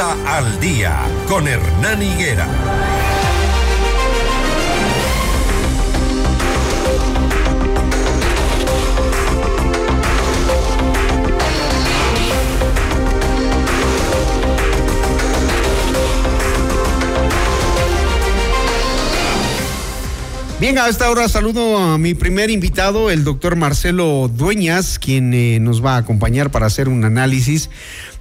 Al Día con Hernán Higuera. Bien, a esta hora saludo a mi primer invitado, el doctor Marcelo Dueñas, quien eh, nos va a acompañar para hacer un análisis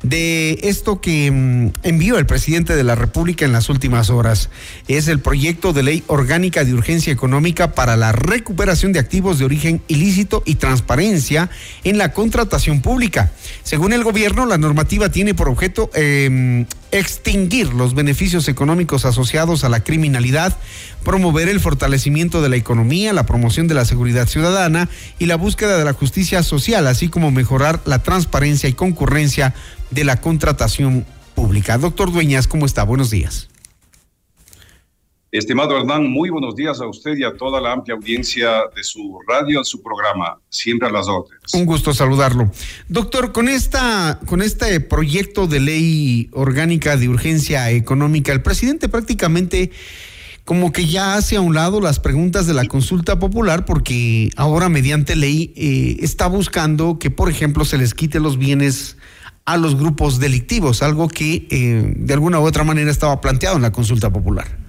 de esto que mm, envió el presidente de la República en las últimas horas. Es el proyecto de ley orgánica de urgencia económica para la recuperación de activos de origen ilícito y transparencia en la contratación pública. Según el gobierno, la normativa tiene por objeto em, extinguir los beneficios económicos asociados a la criminalidad, promover el fortalecimiento de la economía, la promoción de la seguridad ciudadana y la búsqueda de la justicia social, así como mejorar la transparencia y concurrencia de la contratación pública. Doctor Dueñas, ¿cómo está? Buenos días. Estimado Hernán, muy buenos días a usted y a toda la amplia audiencia de su radio, su programa, siempre a las órdenes. Un gusto saludarlo. Doctor, con, esta, con este proyecto de ley orgánica de urgencia económica, el presidente prácticamente como que ya hace a un lado las preguntas de la consulta popular porque ahora mediante ley eh, está buscando que, por ejemplo, se les quite los bienes a los grupos delictivos, algo que eh, de alguna u otra manera estaba planteado en la consulta popular.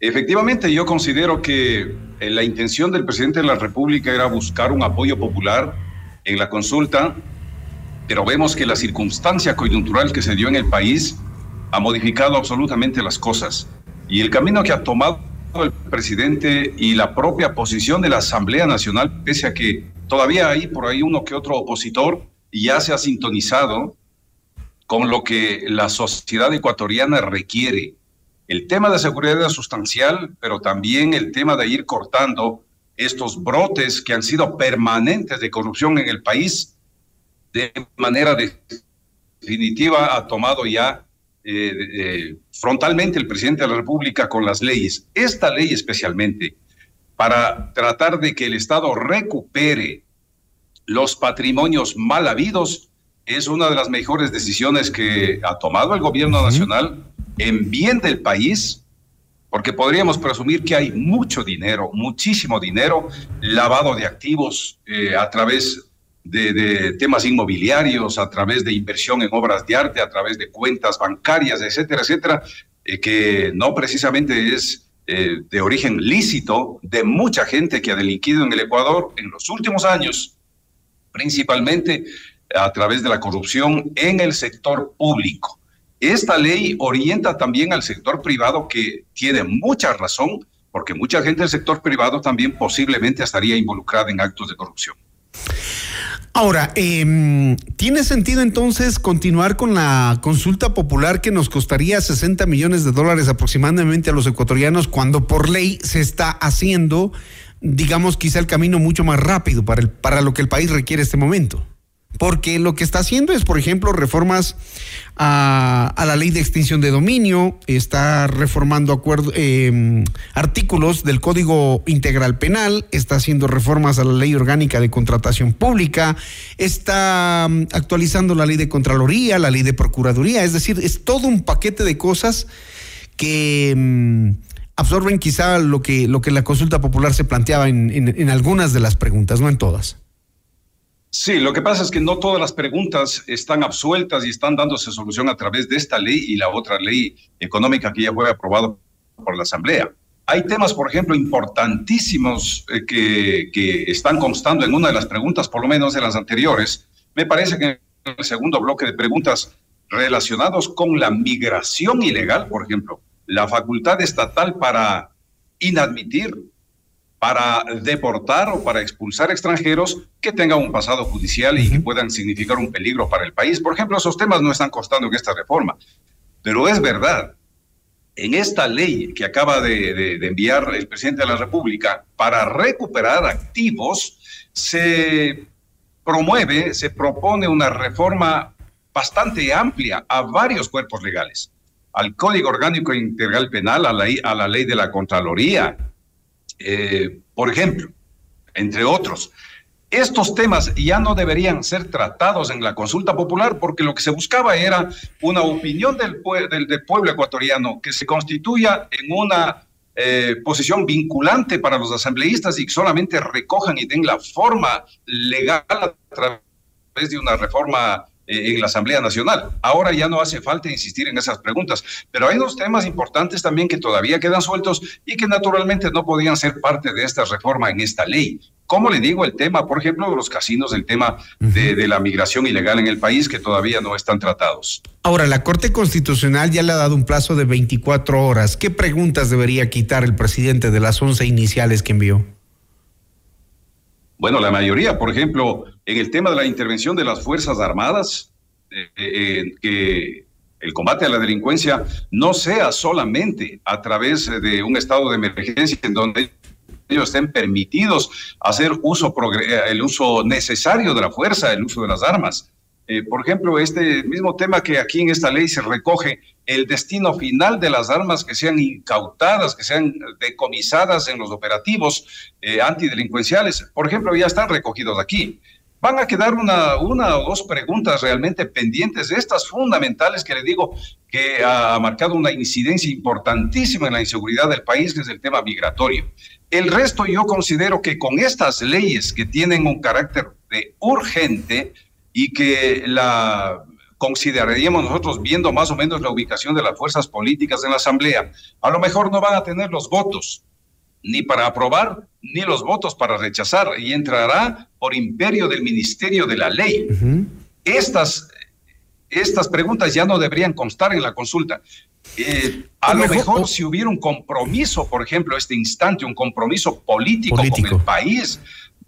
Efectivamente, yo considero que eh, la intención del presidente de la República era buscar un apoyo popular en la consulta, pero vemos que la circunstancia coyuntural que se dio en el país ha modificado absolutamente las cosas. Y el camino que ha tomado el presidente y la propia posición de la Asamblea Nacional, pese a que todavía hay por ahí uno que otro opositor, ya se ha sintonizado con lo que la sociedad ecuatoriana requiere. El tema de seguridad es sustancial, pero también el tema de ir cortando estos brotes que han sido permanentes de corrupción en el país, de manera definitiva ha tomado ya eh, eh, frontalmente el presidente de la República con las leyes. Esta ley especialmente, para tratar de que el Estado recupere los patrimonios mal habidos, es una de las mejores decisiones que ha tomado el gobierno nacional en bien del país, porque podríamos presumir que hay mucho dinero, muchísimo dinero lavado de activos eh, a través de, temas inmobiliarios, a través de inversión en obras de arte, a través de cuentas bancarias, etcétera, etcétera, eh, que no precisamente es eh, de origen lícito de mucha gente que ha delinquido en el Ecuador en los últimos años, principalmente a través de la corrupción en el sector público. Esta ley orienta también al sector privado que tiene mucha razón, porque mucha gente del sector privado también posiblemente estaría involucrada en actos de corrupción. Ahora, eh, ¿tiene sentido entonces continuar con la consulta popular que nos costaría 60 millones de dólares aproximadamente a los ecuatorianos cuando por ley se está haciendo, digamos, quizá el camino mucho más rápido para, para lo que el país requiere este momento? Porque lo que está haciendo es, por ejemplo, reformas a, la ley de extinción de dominio, está reformando em, artículos del Código Integral Penal, está haciendo reformas a la ley orgánica de contratación pública, está mm, actualizando la ley de Contraloría, la ley de Procuraduría, es decir, es todo un paquete de cosas que... Mm, absorben quizá lo que, lo que la consulta popular se planteaba en algunas de las preguntas, no en todas. Sí, lo que pasa es que no todas las preguntas están absueltas y están dándose solución a través de esta ley y la otra ley económica que ya fue aprobada por la Asamblea. Hay temas, por ejemplo, importantísimos eh, que, que están constando en una de las preguntas, por lo menos de las anteriores. Me parece que en el segundo bloque de preguntas relacionados con la migración ilegal, por ejemplo, la facultad estatal para inadmitir para deportar o para expulsar extranjeros que tengan un pasado judicial y que puedan significar un peligro para el país. Por ejemplo, esos temas no están costando en esta reforma. Pero es verdad, en esta ley que acaba de, enviar el presidente de la República para recuperar activos, se promueve, se propone una reforma bastante amplia a varios cuerpos legales, al Código Orgánico Integral Penal, a la, a la ley de la Contraloría, eh, por ejemplo, entre otros, estos temas ya no deberían ser tratados en la consulta popular porque lo que se buscaba era una opinión del, del, pueblo ecuatoriano que se constituya en una eh, posición vinculante para los asambleístas y que solamente recojan y den la forma legal a través de una reforma en la Asamblea Nacional. Ahora ya no hace falta insistir en esas preguntas, pero hay dos temas importantes también que todavía quedan sueltos y que naturalmente no podían ser parte de esta reforma en esta ley. ¿Cómo le digo el tema, por ejemplo, de los casinos, el tema de, de, la migración ilegal en el país que todavía no están tratados? Ahora, la Corte Constitucional ya le ha dado un plazo de 24 horas. ¿Qué preguntas debería quitar el presidente de las 11 iniciales que envió? Bueno, la mayoría, por ejemplo, en el tema de la intervención de las Fuerzas Armadas, eh, eh, que el combate a la delincuencia no sea solamente a través de un estado de emergencia en donde ellos estén permitidos hacer uso el uso necesario de la fuerza, el uso de las armas. Eh, por ejemplo, este mismo tema que aquí en esta ley se recoge el destino final de las armas que sean incautadas, que sean decomisadas en los operativos eh, antidelincuenciales, por ejemplo, ya están recogidos aquí. Van a quedar una, una o dos preguntas realmente pendientes estas fundamentales que le digo que ha marcado una incidencia importantísima en la inseguridad del país, que es el tema migratorio. El resto yo considero que con estas leyes que tienen un carácter de urgente y que la consideraríamos nosotros viendo más o menos la ubicación de las fuerzas políticas en la Asamblea, a lo mejor no van a tener los votos ni para aprobar ni los votos para rechazar y entrará por imperio del Ministerio de la Ley. Estas estas preguntas ya no deberían constar en la consulta. Eh, a lo mejor, si hubiera un compromiso, por ejemplo, este instante, un compromiso político, con el país,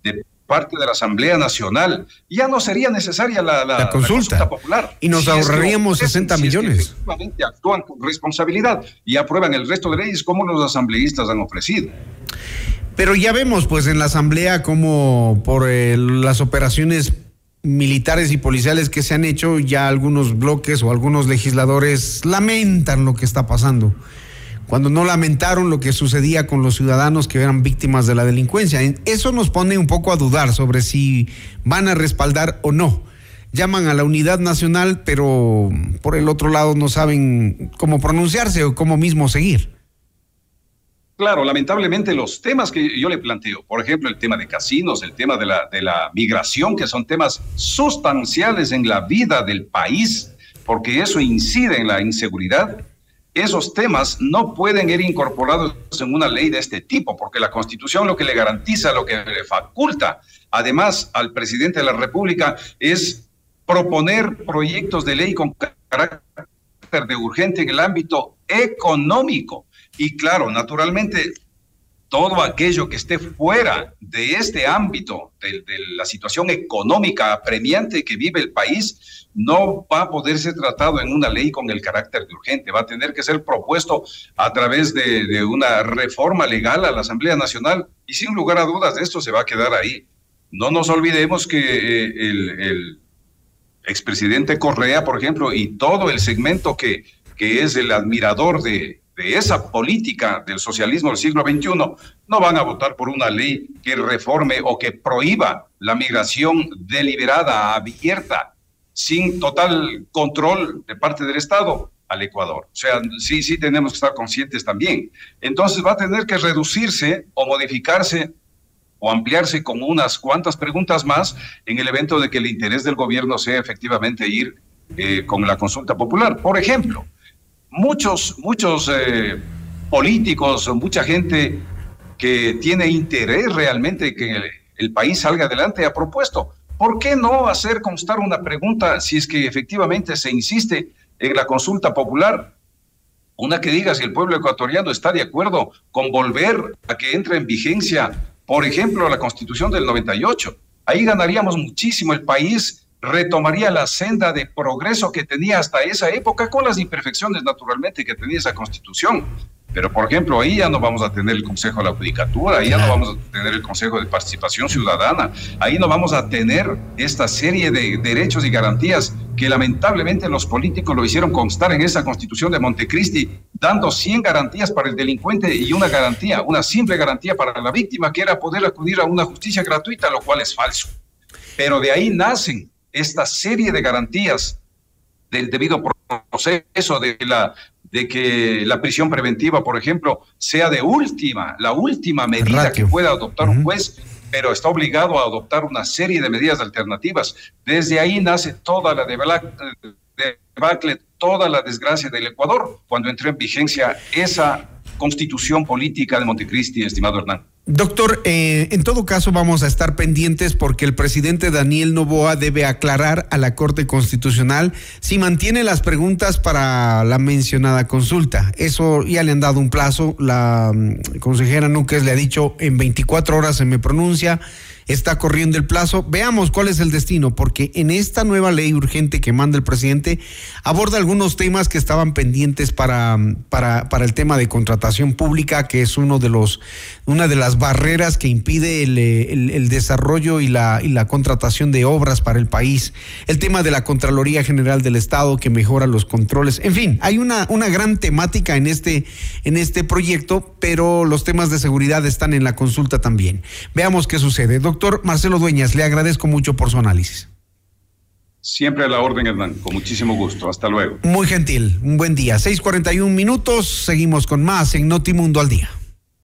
de parte de la Asamblea Nacional, ya no sería necesaria la, consulta. popular. Y nos ahorraríamos 60 millones. efectivamente actúan con responsabilidad y aprueban el resto de leyes como los asambleístas han ofrecido. Pero ya vemos, pues, en la Asamblea como por eh, las operaciones militares y policiales que se han hecho, ya algunos bloques o algunos legisladores lamentan lo que está pasando, cuando no lamentaron lo que sucedía con los ciudadanos que eran víctimas de la delincuencia. Eso nos pone un poco a dudar sobre si van a respaldar o no. Llaman a la unidad nacional, pero por el otro lado no saben cómo pronunciarse o cómo mismo seguir. Claro, lamentablemente los temas que yo le planteo, por ejemplo, el tema de casinos, el tema de la, migración, que son temas sustanciales en la vida del país, porque eso incide en la inseguridad, esos temas no pueden ir incorporados en una ley de este tipo, porque la Constitución lo que le garantiza, lo que le faculta, además al presidente de la República, es proponer proyectos de ley con carácter de urgente en el ámbito económico. Y claro, naturalmente, todo aquello que esté fuera de este ámbito, de, la situación económica apremiante que vive el país, no va a poder ser tratado en una ley con el carácter de urgente. Va a tener que ser propuesto a través de, una reforma legal a la Asamblea Nacional y sin lugar a dudas esto se va a quedar ahí. No nos olvidemos que eh, el, expresidente Correa, por ejemplo, y todo el segmento que, que es el admirador de, de esa política del socialismo del siglo XXI, no van a votar por una ley que reforme o que prohíba la migración deliberada, abierta, sin total control de parte del Estado al Ecuador. O sea, sí, sí tenemos que estar conscientes también. Entonces va a tener que reducirse o modificarse o ampliarse con unas cuantas preguntas más en el evento de que el interés del gobierno sea efectivamente ir eh, con la consulta popular. Por ejemplo, muchos, muchos eh, políticos, mucha gente que tiene interés realmente que el, el, país salga adelante ha propuesto, ¿por qué no hacer constar una pregunta si es que efectivamente se insiste en la consulta popular? Una que diga si el pueblo ecuatoriano está de acuerdo con volver a que entre en vigencia, por ejemplo, la constitución del 98. Ahí ganaríamos muchísimo el país retomaría la senda de progreso que tenía hasta esa época, con las imperfecciones naturalmente que tenía esa constitución. Pero, por ejemplo, ahí ya no vamos a tener el Consejo de la Judicatura, ahí ya no vamos a tener el Consejo de Participación Ciudadana, ahí no vamos a tener esta serie de derechos y garantías que lamentablemente los políticos lo hicieron constar en esa constitución de Montecristi, dando 100 garantías para el delincuente y una garantía, una simple garantía para la víctima, que era poder acudir a una justicia gratuita, lo cual es falso. Pero de ahí nacen esta serie de garantías del debido proceso, de la de que la prisión preventiva, por ejemplo, sea de última, la última medida que pueda adoptar un juez, pero está obligado a adoptar una serie de medidas alternativas. Desde ahí nace toda la debacle, toda la desgracia del Ecuador cuando entró en vigencia esa constitución política de Montecristi, estimado Hernán. Doctor, eh, en todo caso vamos a estar pendientes porque el presidente Daniel Novoa debe aclarar a la Corte Constitucional si mantiene las preguntas para la mencionada consulta. Eso ya le han dado un plazo. La mm, consejera Núquez le ha dicho en 24 horas se me pronuncia está corriendo el plazo. Veamos cuál es el destino, porque en esta nueva ley urgente que manda el presidente aborda algunos temas que estaban pendientes para, para, para el tema de contratación pública, que es uno de los, una de las barreras que impide el, el, desarrollo y la, y la contratación de obras para el país. El tema de la Contraloría General del Estado que mejora los controles. En fin, hay una, una gran temática en este, en este proyecto, pero los temas de seguridad están en la consulta también. Veamos qué sucede. Doctor Doctor Marcelo Dueñas, le agradezco mucho por su análisis. Siempre a la orden, Hernán. Con muchísimo gusto. Hasta luego. Muy gentil. Un buen día. 6:41 minutos. Seguimos con más en Notimundo al día.